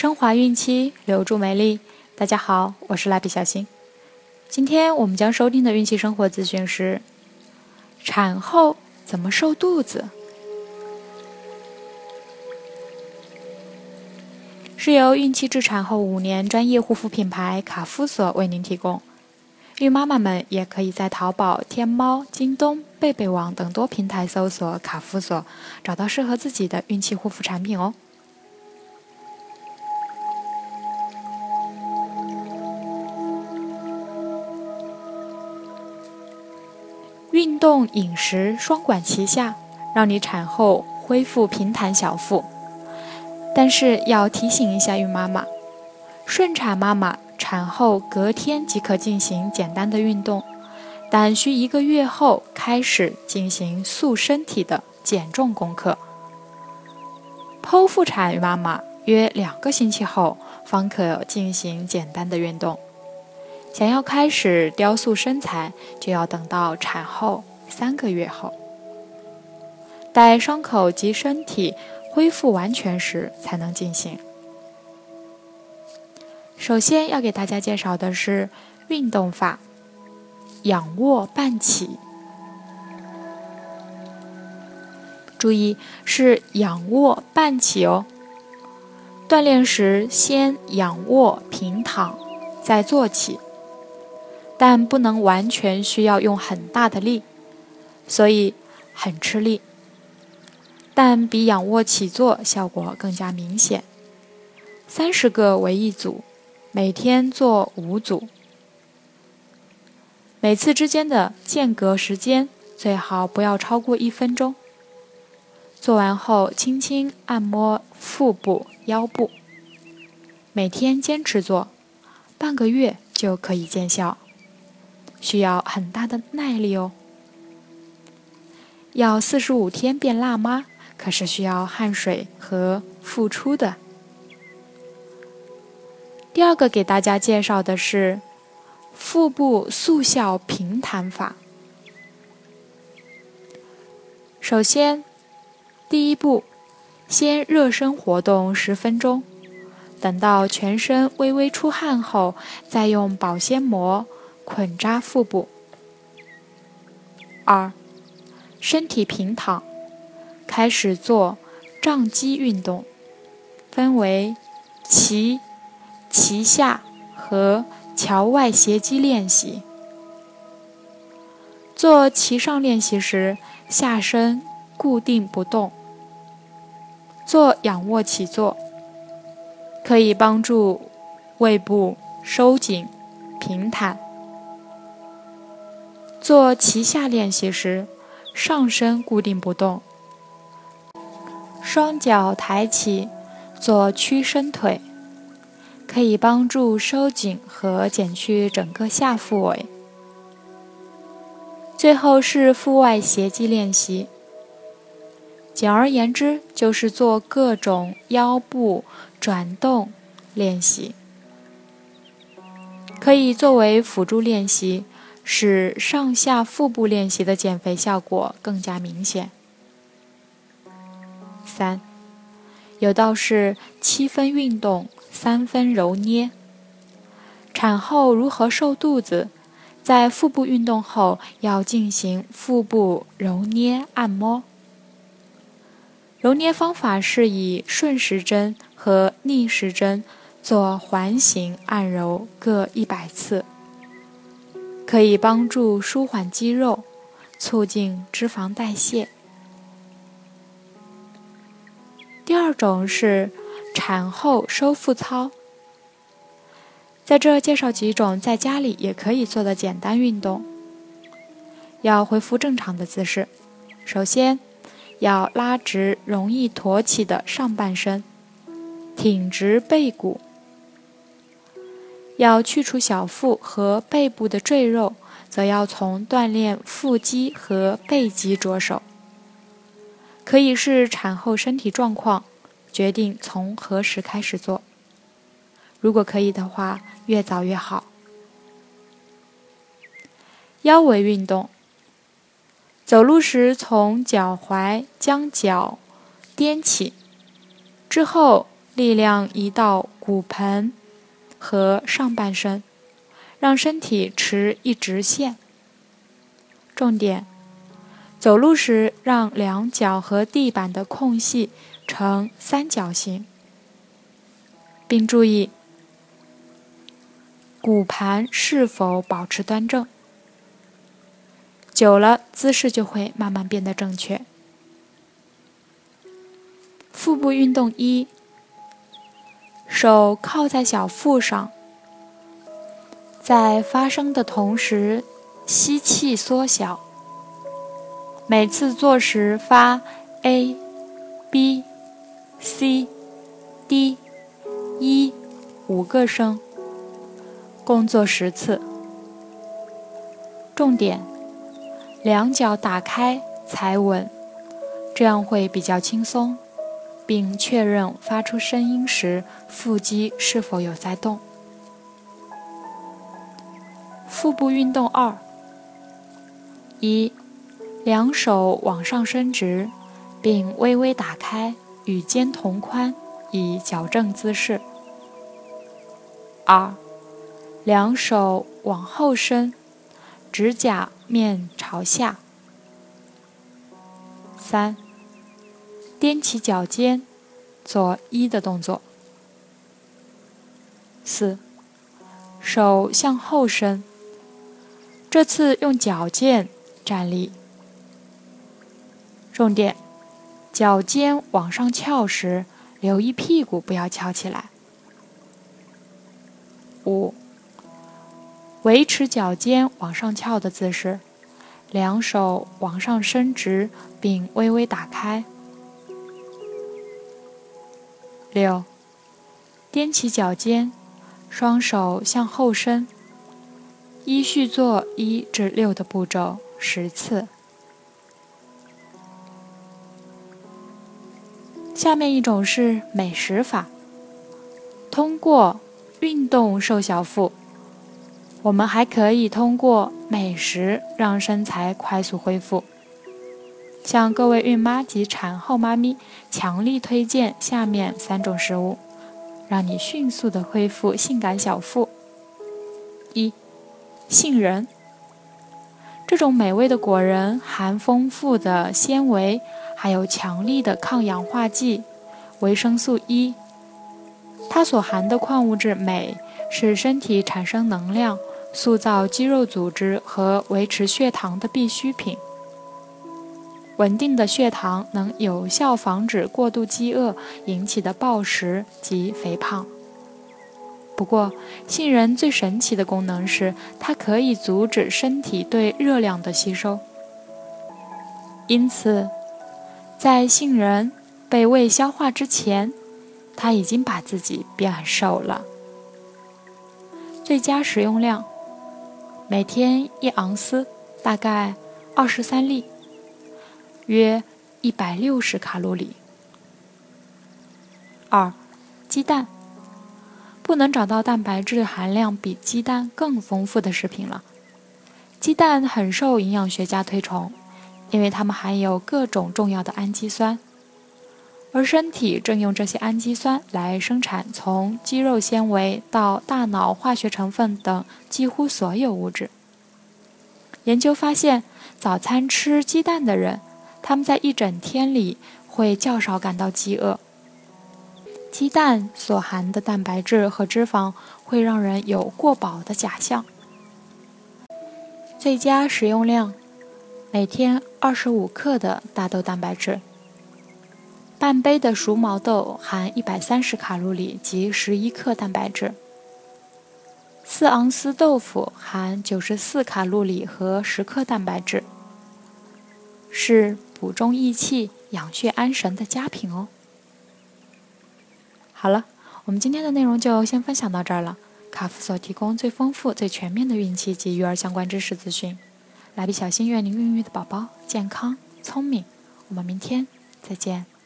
升华孕期，留住美丽。大家好，我是蜡笔小新。今天我们将收听的孕期生活资讯是：产后怎么瘦肚子？是由孕期至产后五年专业护肤品牌卡夫索为您提供。孕妈妈们也可以在淘宝、天猫、京东、贝贝网等多平台搜索“卡夫索”，找到适合自己的孕期护肤产品哦。运动、饮食双管齐下，让你产后恢复平坦小腹。但是要提醒一下孕妈妈，顺产妈妈产后隔天即可进行简单的运动，但需一个月后开始进行塑身体的减重功课。剖腹产孕妈妈约两个星期后方可进行简单的运动。想要开始雕塑身材，就要等到产后三个月后，待伤口及身体。恢复完全时才能进行。首先要给大家介绍的是运动法——仰卧半起。注意是仰卧半起哦。锻炼时先仰卧平躺，再坐起，但不能完全需要用很大的力，所以很吃力。但比仰卧起坐效果更加明显。三十个为一组，每天做五组，每次之间的间隔时间最好不要超过一分钟。做完后轻轻按摩腹部、腰部。每天坚持做，半个月就可以见效，需要很大的耐力哦。要四十五天变辣妈。可是需要汗水和付出的。第二个给大家介绍的是腹部速效平弹法。首先，第一步，先热身活动十分钟，等到全身微微出汗后，再用保鲜膜捆扎腹部。二，身体平躺。开始做胀肌运动，分为脐、脐下和桥外斜肌练习。做脐上练习时，下身固定不动。做仰卧起坐，可以帮助胃部收紧平坦。做脐下练习时，上身固定不动。双脚抬起，做屈伸腿，可以帮助收紧和减去整个下腹围。最后是腹外斜肌练习，简而言之就是做各种腰部转动练习，可以作为辅助练习，使上下腹部练习的减肥效果更加明显。三，有道是七分运动，三分揉捏。产后如何瘦肚子？在腹部运动后，要进行腹部揉捏按摩。揉捏方法是以顺时针和逆时针做环形按揉各一百次，可以帮助舒缓肌肉，促进脂肪代谢。第二种是产后收腹操，在这介绍几种在家里也可以做的简单运动。要恢复正常的姿势，首先要拉直容易驼起的上半身，挺直背骨。要去除小腹和背部的赘肉，则要从锻炼腹肌和背肌着手。可以视产后身体状况，决定从何时开始做。如果可以的话，越早越好。腰围运动，走路时从脚踝将脚踮起，之后力量移到骨盆和上半身，让身体持一直线。重点：走路时让两脚和地板的空隙呈三角形，并注意骨盘是否保持端正。久了，姿势就会慢慢变得正确。腹部运动一：手靠在小腹上，在发声的同时吸气缩小。每次做时发 a、b、c、d、e 五个声，共做十次。重点。两脚打开才稳，这样会比较轻松，并确认发出声音时腹肌是否有在动。腹部运动二：一，两手往上伸直，并微微打开，与肩同宽，以矫正姿势。二，两手往后伸。指甲面朝下。三，踮起脚尖，做一的动作。四，手向后伸，这次用脚尖站立。重点，脚尖往上翘时，留意屁股不要翘起来。五。维持脚尖往上翘的姿势，两手往上伸直并微微打开。六，踮起脚尖，双手向后伸，依序做一至六的步骤十次。下面一种是美食法，通过运动瘦小腹。我们还可以通过美食让身材快速恢复。向各位孕妈及产后妈咪强力推荐下面三种食物，让你迅速的恢复性感小腹。一、杏仁。这种美味的果仁含丰富的纤维，还有强力的抗氧化剂维生素 E。它所含的矿物质镁，使身体产生能量。塑造肌肉组织和维持血糖的必需品。稳定的血糖能有效防止过度饥饿引起的暴食及肥胖。不过，杏仁最神奇的功能是，它可以阻止身体对热量的吸收。因此，在杏仁被胃消化之前，它已经把自己变瘦了。最佳食用量。每天一盎司，大概二十三粒，约一百六十卡路里。二，鸡蛋，不能找到蛋白质含量比鸡蛋更丰富的食品了。鸡蛋很受营养学家推崇，因为它们含有各种重要的氨基酸，而身体正用这些氨基酸来生产从肌肉纤维到大脑化学成分等。几乎所有物质。研究发现，早餐吃鸡蛋的人，他们在一整天里会较少感到饥饿。鸡蛋所含的蛋白质和脂肪会让人有过饱的假象。最佳食用量：每天二十五克的大豆蛋白质。半杯的熟毛豆含一百三十卡路里及十一克蛋白质。四盎司豆腐含九十四卡路里和十克蛋白质，是补中益气、养血安神的佳品哦。好了，我们今天的内容就先分享到这儿了。卡夫所提供最丰富、最全面的孕期及育儿相关知识资讯。蜡笔小新愿您孕育的宝宝健康聪明。我们明天再见。